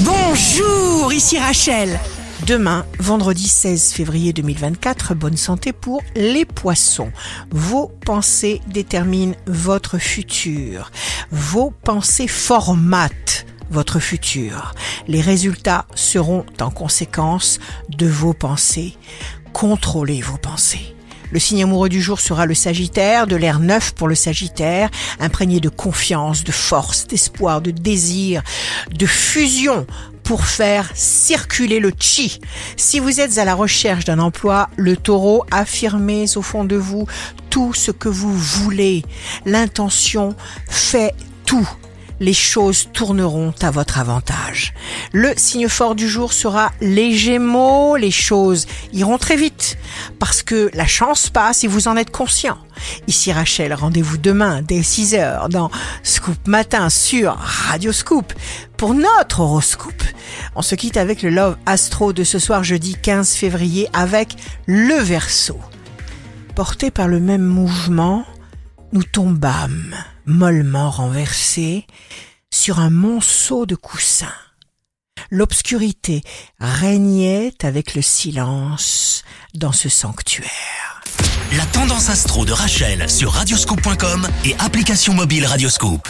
Bonjour, ici Rachel. Demain, vendredi 16 février 2024, bonne santé pour les poissons. Vos pensées déterminent votre futur. Vos pensées formatent votre futur. Les résultats seront en conséquence de vos pensées. Contrôlez vos pensées. Le signe amoureux du jour sera le Sagittaire, de l'air neuf pour le Sagittaire, imprégné de confiance, de force, d'espoir, de désir, de fusion pour faire circuler le chi. Si vous êtes à la recherche d'un emploi, le taureau, affirmez au fond de vous tout ce que vous voulez. L'intention fait tout les choses tourneront à votre avantage. Le signe fort du jour sera les Gémeaux. Les choses iront très vite parce que la chance passe et vous en êtes conscient. Ici Rachel, rendez-vous demain dès 6h dans Scoop Matin sur Radio Scoop pour notre horoscope. On se quitte avec le Love Astro de ce soir jeudi 15 février avec le Verseau. Porté par le même mouvement, nous tombâmes, mollement renversés, sur un monceau de coussins. L'obscurité régnait avec le silence dans ce sanctuaire. La tendance astro de Rachel sur radioscope.com et application mobile Radioscope.